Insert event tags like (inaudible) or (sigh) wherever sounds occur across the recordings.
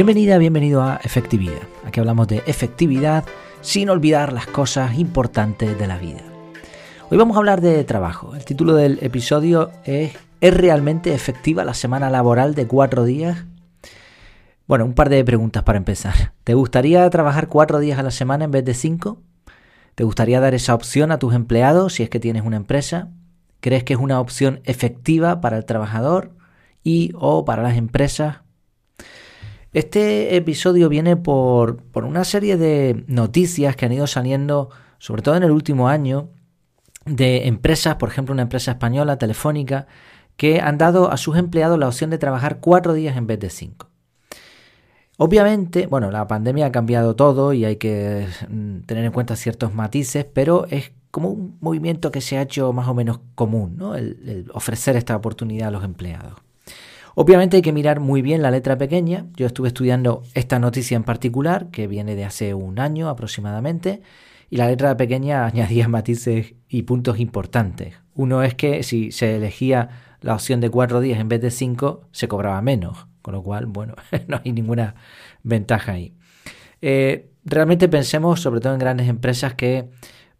Bienvenida, bienvenido a Efectividad. Aquí hablamos de efectividad sin olvidar las cosas importantes de la vida. Hoy vamos a hablar de trabajo. El título del episodio es ¿Es realmente efectiva la semana laboral de cuatro días? Bueno, un par de preguntas para empezar. ¿Te gustaría trabajar cuatro días a la semana en vez de cinco? ¿Te gustaría dar esa opción a tus empleados si es que tienes una empresa? ¿Crees que es una opción efectiva para el trabajador y o para las empresas? Este episodio viene por, por una serie de noticias que han ido saliendo, sobre todo en el último año, de empresas, por ejemplo una empresa española, Telefónica, que han dado a sus empleados la opción de trabajar cuatro días en vez de cinco. Obviamente, bueno, la pandemia ha cambiado todo y hay que mm, tener en cuenta ciertos matices, pero es como un movimiento que se ha hecho más o menos común, ¿no? el ofrecer esta oportunidad a los empleados. Obviamente hay que mirar muy bien la letra pequeña. Yo estuve estudiando esta noticia en particular, que viene de hace un año aproximadamente, y la letra pequeña (laughs) añadía matices y puntos importantes. Uno es que si se elegía la opción de cuatro días en vez de cinco, se cobraba menos, con lo cual, bueno, (laughs) no hay ninguna ventaja ahí. Eh, realmente pensemos, sobre todo en grandes empresas, que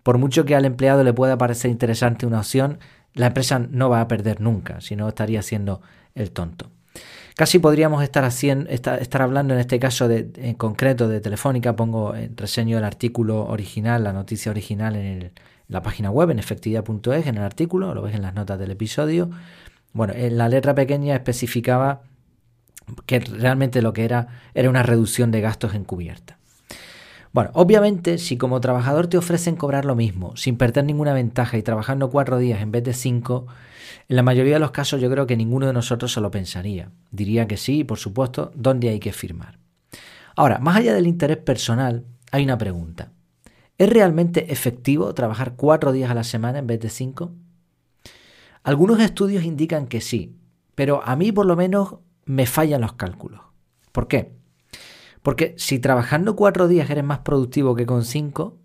por mucho que al empleado le pueda parecer interesante una opción, la empresa no va a perder nunca, si no estaría siendo el tonto. Casi podríamos estar, haciendo, estar, hablando en este caso de, en concreto de Telefónica, pongo en reseño el artículo original, la noticia original en, la página web, en efectividad.es, en el artículo, lo ves en las notas del episodio. Bueno, en la letra pequeña especificaba que realmente lo que era era una reducción de gastos encubierta. Bueno, obviamente, si como trabajador te ofrecen cobrar lo mismo, sin perder ninguna ventaja y trabajando cuatro días en vez de cinco, en la mayoría de los casos yo creo que ninguno de nosotros se lo pensaría. Diría que sí, por supuesto, ¿dónde hay que firmar? Ahora, más allá del interés personal, hay una pregunta. ¿Es realmente efectivo trabajar cuatro días a la semana en vez de cinco? Algunos estudios indican que sí, pero a mí por lo menos me fallan los cálculos. ¿Por qué? Porque si trabajando cuatro días eres más productivo que con cinco,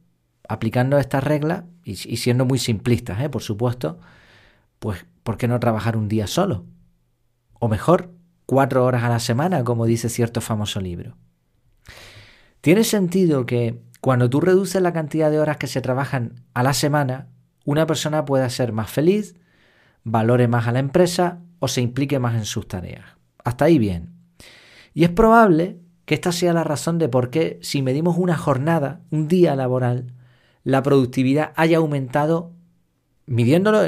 aplicando estas reglas y, siendo muy simplistas, ¿eh? por supuesto, pues ¿por qué no trabajar un día solo? O mejor, cuatro horas a la semana, como dice cierto famoso libro. Tiene sentido que cuando tú reduces la cantidad de horas que se trabajan a la semana, una persona pueda ser más feliz, valore más a la empresa o se implique más en sus tareas. Hasta ahí bien. Y es probable que esta sea la razón de por qué si medimos una jornada, un día laboral, la productividad haya aumentado midiéndolo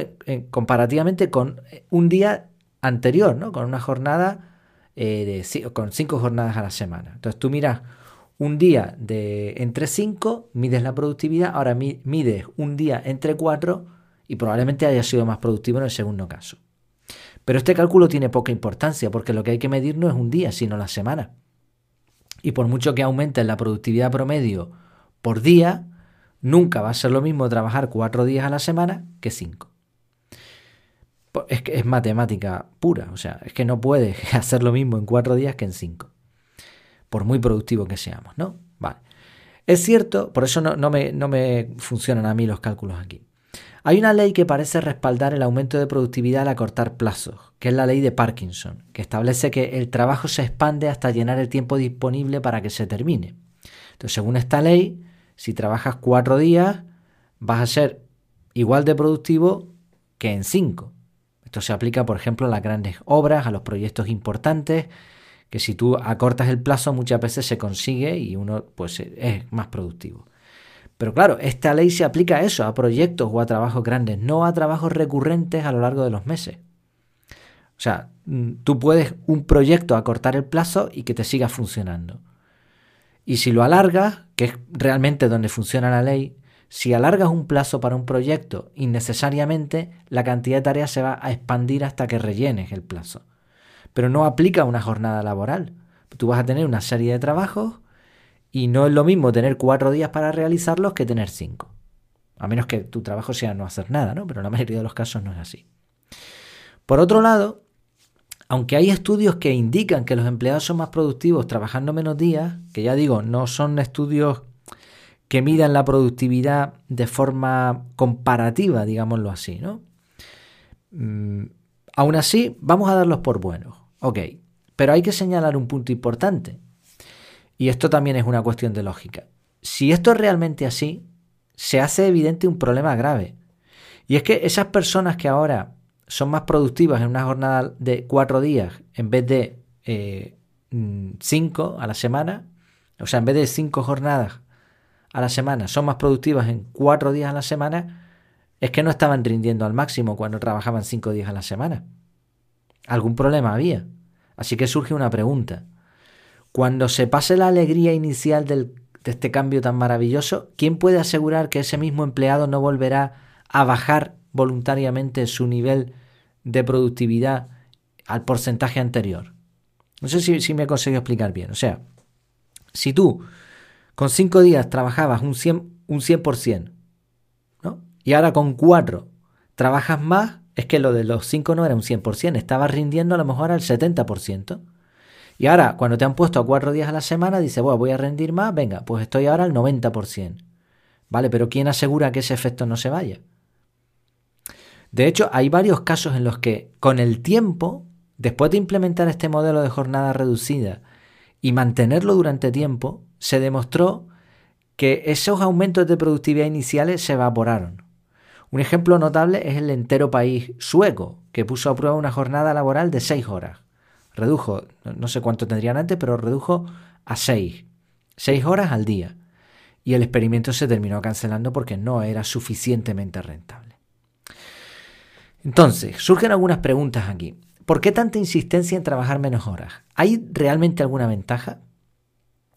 comparativamente con un día anterior, ¿no? Con una jornada eh, con cinco jornadas a la semana. Entonces tú miras un día de entre cinco, mides la productividad, ahora mides un día entre cuatro y probablemente haya sido más productivo en el segundo caso. Pero este cálculo tiene poca importancia porque lo que hay que medir no es un día, sino la semana. Y por mucho que aumente la productividad promedio por día, Nunca va a ser lo mismo trabajar cuatro días a la semana que cinco. Es que es matemática pura, o sea, es que no puedes (laughs) hacer lo mismo en cuatro días que en cinco. Por muy productivo que seamos, ¿no? Vale. Es cierto, por eso no, me, no me funcionan a mí los cálculos aquí. Hay una ley que parece respaldar el aumento de productividad al acortar plazos, que es la ley de Parkinson, que establece que el trabajo se expande hasta llenar el tiempo disponible para que se termine. Entonces, según esta ley, si trabajas cuatro días, vas a ser igual de productivo que en cinco. Esto se aplica, por ejemplo, a las grandes obras, a los proyectos importantes, que si tú acortas el plazo muchas veces se consigue y uno pues es más productivo. Pero claro, esta ley se aplica a eso, a proyectos o a trabajos grandes, no a trabajos recurrentes a lo largo de los meses. O sea, mm, tú puedes un proyecto acortar el plazo y que te siga funcionando. Y si lo alargas, que es realmente donde funciona la ley, si alargas un plazo para un proyecto innecesariamente, la cantidad de tareas se va a expandir hasta que rellenes el plazo. Pero no aplica una jornada laboral. Tú vas a tener una serie de trabajos y no es lo mismo tener cuatro días para realizarlos que tener cinco. A menos que tu trabajo sea no hacer nada, ¿no? Pero en la mayoría de los casos no es así. Por otro lado, aunque hay estudios que indican que los empleados son más productivos trabajando menos días, que ya digo, no son estudios que midan la productividad de forma comparativa, digámoslo así, ¿no? Mm, aún así, vamos a darlos por buenos. Ok, pero hay que señalar un punto importante. Y esto también es una cuestión de lógica, si esto es realmente así, se hace evidente un problema grave. Y es que esas personas que ahora son más productivas en una jornada de cuatro días en vez de eh, mm, cinco a la semana, o sea, en vez de cinco jornadas a la semana, son más productivas en cuatro días a la semana, es que no estaban rindiendo al máximo cuando trabajaban cinco días a la semana. Algún problema había. Así que surge una pregunta. Cuando se pase la alegría inicial de este cambio tan maravilloso, ¿quién puede asegurar que ese mismo empleado no volverá a bajar voluntariamente su nivel de productividad al porcentaje anterior? No sé si, me he conseguido explicar bien. O sea, si tú con cinco días trabajabas un 100%, un 100% ¿no? y ahora con cuatro trabajas más, es que lo de los cinco no era un 100%, estabas rindiendo a lo mejor al 70%. Y ahora, cuando te han puesto a cuatro días a la semana, dice, bueno, voy a rendir más, venga, pues estoy ahora al 90%. ¿Vale? Pero ¿quién asegura que ese efecto no se vaya? De hecho, hay varios casos en los que con el tiempo, después de implementar este modelo de jornada reducida y mantenerlo durante tiempo, se demostró que esos aumentos de productividad iniciales se evaporaron. Un ejemplo notable es el entero país sueco, que puso a prueba una jornada laboral de seis horas redujo, no sé cuánto tendrían antes, pero redujo a 6. 6 horas al día. Y el experimento se terminó cancelando porque no era suficientemente rentable. Entonces, surgen algunas preguntas aquí. ¿Por qué tanta insistencia en trabajar menos horas? ¿Hay realmente alguna ventaja?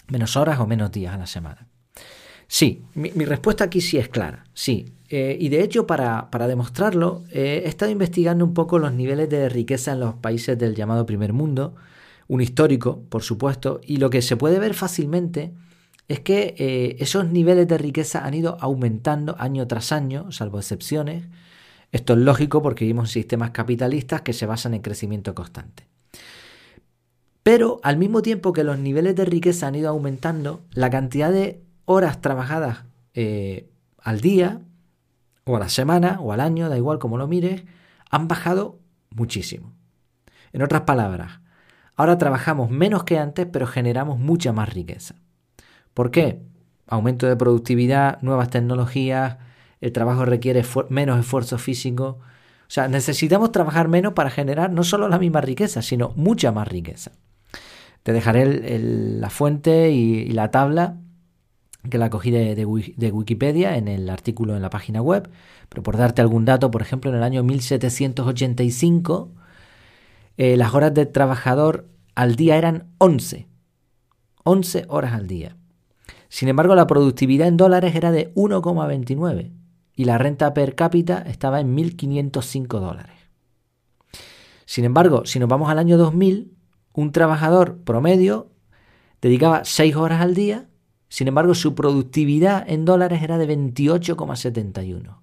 ¿Menos horas o menos días a la semana? Sí, mi, respuesta aquí sí es clara, sí. Eh, y de hecho, para, demostrarlo, eh, he estado investigando un poco los niveles de riqueza en los países del llamado primer mundo, un histórico, por supuesto, y lo que se puede ver fácilmente es que eh, esos niveles de riqueza han ido aumentando año tras año, salvo excepciones. Esto es lógico porque vivimos en sistemas capitalistas que se basan en crecimiento constante. Pero al mismo tiempo que los niveles de riqueza han ido aumentando, la cantidad de horas trabajadas eh, al día, o a la semana, o al año, da igual como lo mires, han bajado muchísimo. En otras palabras, ahora trabajamos menos que antes, pero generamos mucha más riqueza. ¿Por qué? Aumento de productividad, nuevas tecnologías, el trabajo requiere menos esfuerzo físico. O sea, necesitamos trabajar menos para generar no solo la misma riqueza, sino mucha más riqueza. Te dejaré la fuente y la tabla que la cogí de, Wikipedia en el artículo en la página web, pero por darte algún dato, por ejemplo, en el año 1785 eh, las horas de trabajador al día eran 11, 11 horas al día. Sin embargo, la productividad en dólares era de 1,29 y la renta per cápita estaba en 1.505 dólares. Sin embargo, si nos vamos al año 2000, un trabajador promedio dedicaba 6 horas al día sin embargo, su productividad en dólares era de 28,71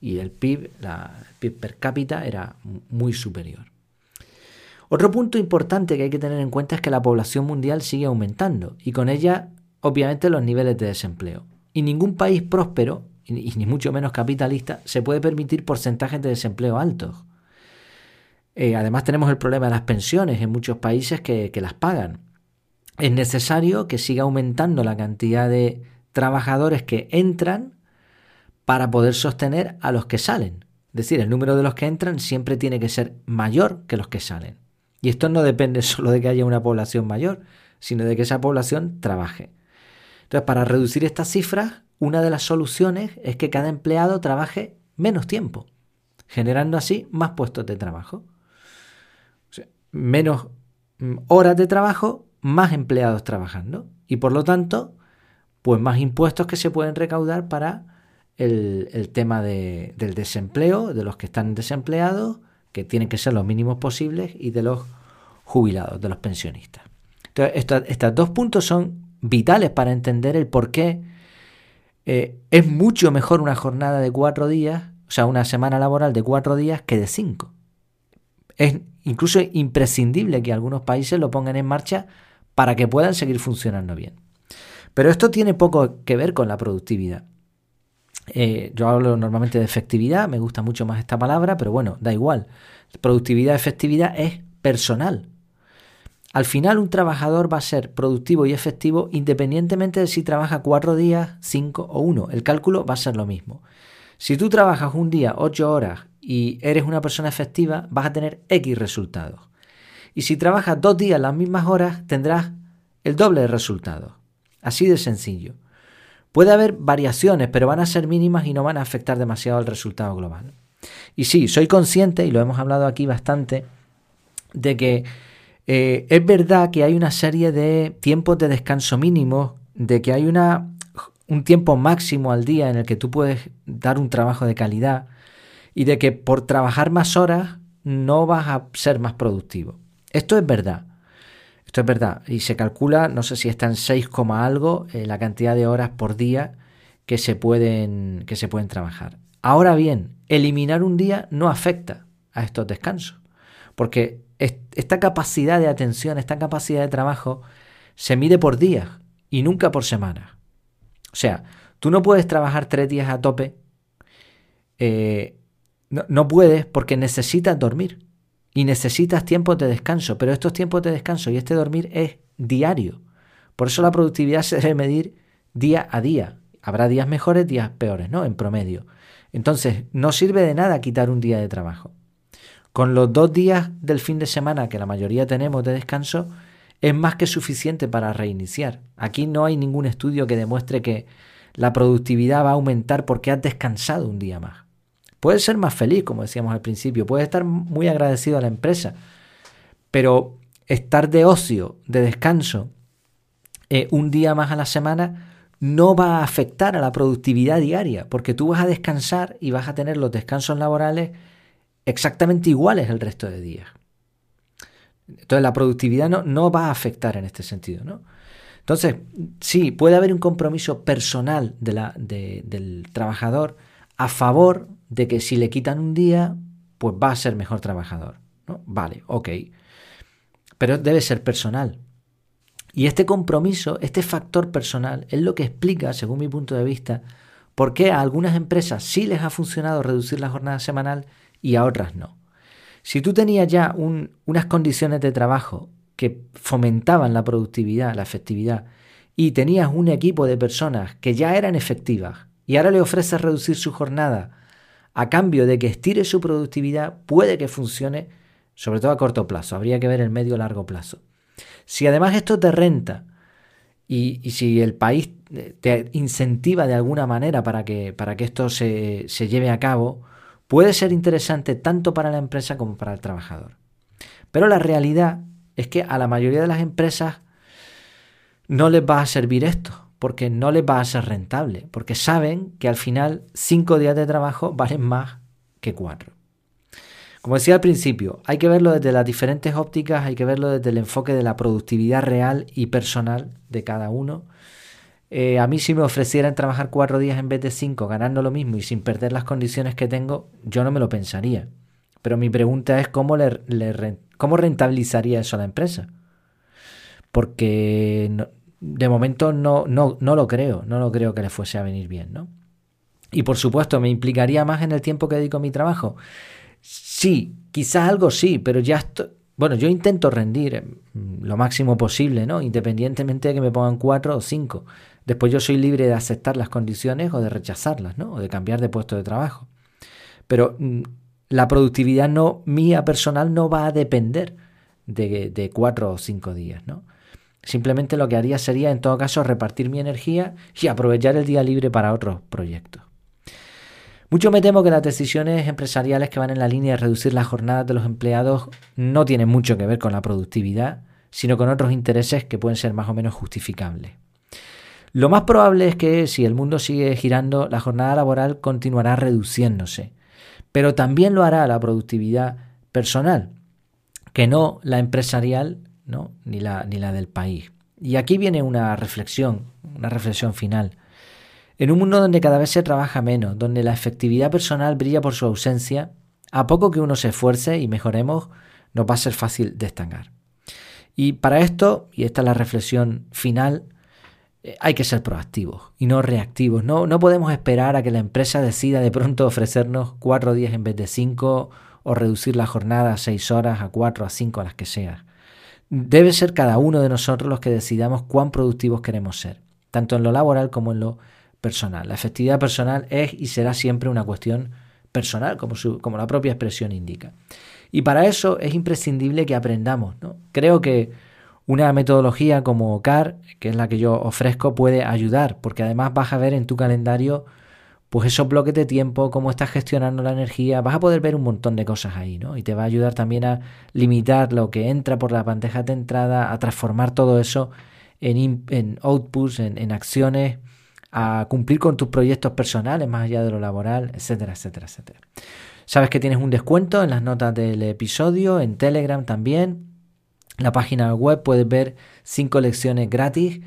y el PIB, la, PIB per cápita era muy superior. Otro punto importante que hay que tener en cuenta es que la población mundial sigue aumentando y con ella, obviamente, los niveles de desempleo. Y ningún país próspero, y ni mucho menos capitalista, se puede permitir porcentajes de desempleo altos. Eh, además tenemos el problema de las pensiones en muchos países que las pagan es necesario que siga aumentando la cantidad de trabajadores que entran para poder sostener a los que salen. Es decir, el número de los que entran siempre tiene que ser mayor que los que salen. Y esto no depende (laughs) solo de que haya una población mayor, sino de que esa población trabaje. Entonces, para reducir estas cifras, una de las soluciones es que cada empleado trabaje menos tiempo, generando así más puestos de trabajo. menos mm, horas de trabajo más empleados trabajando y por lo tanto, pues más impuestos que se pueden recaudar para el, tema del desempleo, de los que están desempleados, que tienen que ser los mínimos posibles, y de los jubilados, de los pensionistas. Entonces, estos dos puntos son vitales para entender el por qué eh, es mucho mejor una jornada de cuatro días, o sea, una semana laboral de cuatro días que de cinco. Es incluso imprescindible que algunos países lo pongan en marcha para que puedan seguir funcionando bien. Pero esto tiene poco que ver con la productividad. Eh, yo hablo normalmente de efectividad, me gusta mucho más esta palabra, pero bueno, da igual. Productividad, efectividad es personal. Al final un trabajador va a ser productivo y efectivo independientemente de si trabaja cuatro días, cinco o uno. El cálculo va a ser lo mismo. Si tú trabajas un día ocho horas y eres una persona efectiva, vas a tener X resultados. Y si trabajas dos días las mismas horas, tendrás el doble de. Así de sencillo. Puede haber variaciones, pero van a ser mínimas y no van a afectar demasiado al resultado global. Y sí, soy consciente, y lo hemos hablado aquí bastante, de que eh, es verdad que hay una serie de tiempos de descanso mínimos, de que hay una, un tiempo máximo al día en el que tú puedes dar un trabajo de calidad y de que por trabajar más horas no vas a ser más productivo. Esto es verdad. Esto es verdad. Y se calcula, no sé si está en 6, algo, eh, la cantidad de horas por día que se, pueden, que se pueden trabajar. Ahora bien, eliminar un día no afecta a estos descansos. Porque esta capacidad de atención, esta capacidad de trabajo, se mide por días y nunca por semanas. O sea, tú no puedes trabajar tres días a tope. Eh, no puedes porque necesitas dormir y necesitas tiempos de descanso, pero estos tiempos de descanso y este dormir es diario. Por eso la productividad (laughs) se debe medir día a día. Habrá días mejores, días peores, ¿no? En promedio. Entonces, no sirve de nada quitar un día de trabajo. Con los dos días del fin de semana que la mayoría tenemos de descanso, es más que suficiente para reiniciar. Aquí no hay ningún estudio que demuestre que la productividad va a aumentar porque has descansado un día más. Puedes ser más feliz, como decíamos al principio, puedes estar muy agradecido a la empresa, pero estar de ocio, de descanso, eh, un día más a la semana, no va a afectar a la productividad diaria, porque tú vas a descansar y vas a tener los descansos laborales exactamente iguales el resto de días. Entonces la productividad no, no va a afectar en este sentido, ¿no? Entonces, sí, puede haber un compromiso personal del trabajador a favor de que si le quitan un día, pues va a ser mejor trabajador. ¿no? Vale, ok. Pero debe ser personal. Y este compromiso, este factor personal, es lo que explica, según mi punto de vista, por qué a algunas empresas sí les ha funcionado reducir la jornada semanal y a otras no. Si tú tenías ya unas condiciones de trabajo que fomentaban la productividad, la efectividad, y tenías un equipo de personas que ya eran efectivas, y ahora le ofreces reducir su jornada a cambio de que estire su productividad, puede que funcione, sobre todo a corto plazo. Habría que ver el medio largo plazo. Si además esto te renta y, si el país te incentiva de alguna manera para que, para que esto se, se lleve a cabo, puede ser interesante tanto para la empresa como para el trabajador. Pero la realidad es que a la mayoría de las empresas no les va a servir esto porque no les va a ser rentable, porque saben que al final cinco días de trabajo (laughs) valen más que cuatro. Como decía al principio, hay que verlo desde las diferentes ópticas, hay que verlo desde el enfoque de la productividad real y personal de cada uno. Eh, a mí si me ofrecieran trabajar cuatro días en vez de cinco, ganando lo mismo y sin perder las condiciones que tengo, yo no me lo pensaría. Pero mi pregunta es cómo, le, cómo rentabilizaría eso a la empresa. Porque de momento no, no, no lo creo, no lo creo que le fuese a venir bien, ¿no? Y por supuesto, ¿me implicaría más en el tiempo que dedico a mi trabajo? Sí, quizás algo sí, pero ya estoy... Bueno, yo intento rendir mm, lo máximo posible, ¿no? Independientemente de que me pongan cuatro o cinco. Después yo soy libre de aceptar las condiciones o de rechazarlas, ¿no? O de cambiar de puesto de trabajo. Pero mm, la productividad no, mía personal no va a depender de, de cuatro o cinco días, ¿no? Simplemente lo que haría sería, en todo caso, repartir mi energía y aprovechar el día libre para otros proyectos. Mucho me temo que las decisiones empresariales que van en la línea de reducir las jornadas de los empleados no tienen mucho que ver con la productividad, sino con otros intereses que pueden ser más o menos justificables. Lo más probable es que si el mundo sigue girando, la jornada laboral continuará reduciéndose, pero también lo hará la productividad personal, que no la empresarial ni, la, ni la del país. Y aquí viene una reflexión, una reflexión final. En un mundo donde cada vez se trabaja menos, donde la efectividad personal brilla por su ausencia, a poco que uno se esfuerce y mejoremos, nos va a ser fácil destacar. Y para esto, y esta es la reflexión final, eh, hay que ser proactivos y no reactivos. No, no podemos esperar a que la empresa decida de pronto ofrecernos cuatro días en vez de cinco o reducir la jornada a seis horas, a cuatro, a cinco, a las que sea. Debe ser cada uno de nosotros los que decidamos cuán productivos queremos ser, tanto en lo laboral como en lo personal. La efectividad personal es y será siempre una cuestión personal, como, la propia expresión indica. Y para eso es imprescindible que aprendamos. Creo que una metodología como CAR, que es la que yo ofrezco, puede ayudar, porque además vas a ver en tu calendario pues esos bloques de tiempo, cómo estás gestionando la energía, vas a poder ver un montón de cosas ahí, ¿no? Y te va a ayudar también a limitar lo que entra por la bandeja de entrada, a transformar todo eso en, en outputs, en, acciones, a cumplir con tus proyectos personales más allá de lo laboral, etcétera, etcétera, etcétera. Sabes que tienes un descuento en las notas del episodio, en Telegram también. La página web puedes ver cinco lecciones gratis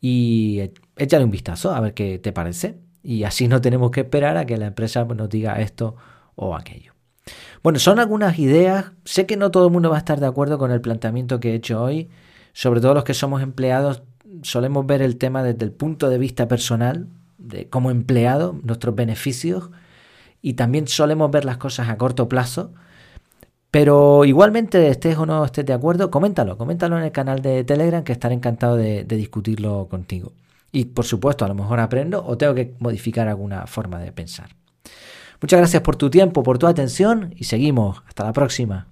y échale un vistazo a ver qué te parece. Y así no tenemos que esperar a que la empresa nos diga esto o aquello. Bueno, son algunas ideas. Sé que no todo el mundo va a estar de acuerdo con el planteamiento que he hecho hoy. Sobre todo los que somos empleados, solemos ver el tema desde el punto de vista personal, de como empleado, nuestros beneficios y también solemos ver las cosas a corto plazo. Pero igualmente, estés o no estés de acuerdo, coméntalo, coméntalo en el canal de Telegram que estaré encantado de, de discutirlo contigo. Y por supuesto, a lo mejor aprendo o tengo que modificar alguna forma de pensar. Muchas gracias por tu tiempo, por tu atención y seguimos. Hasta la próxima.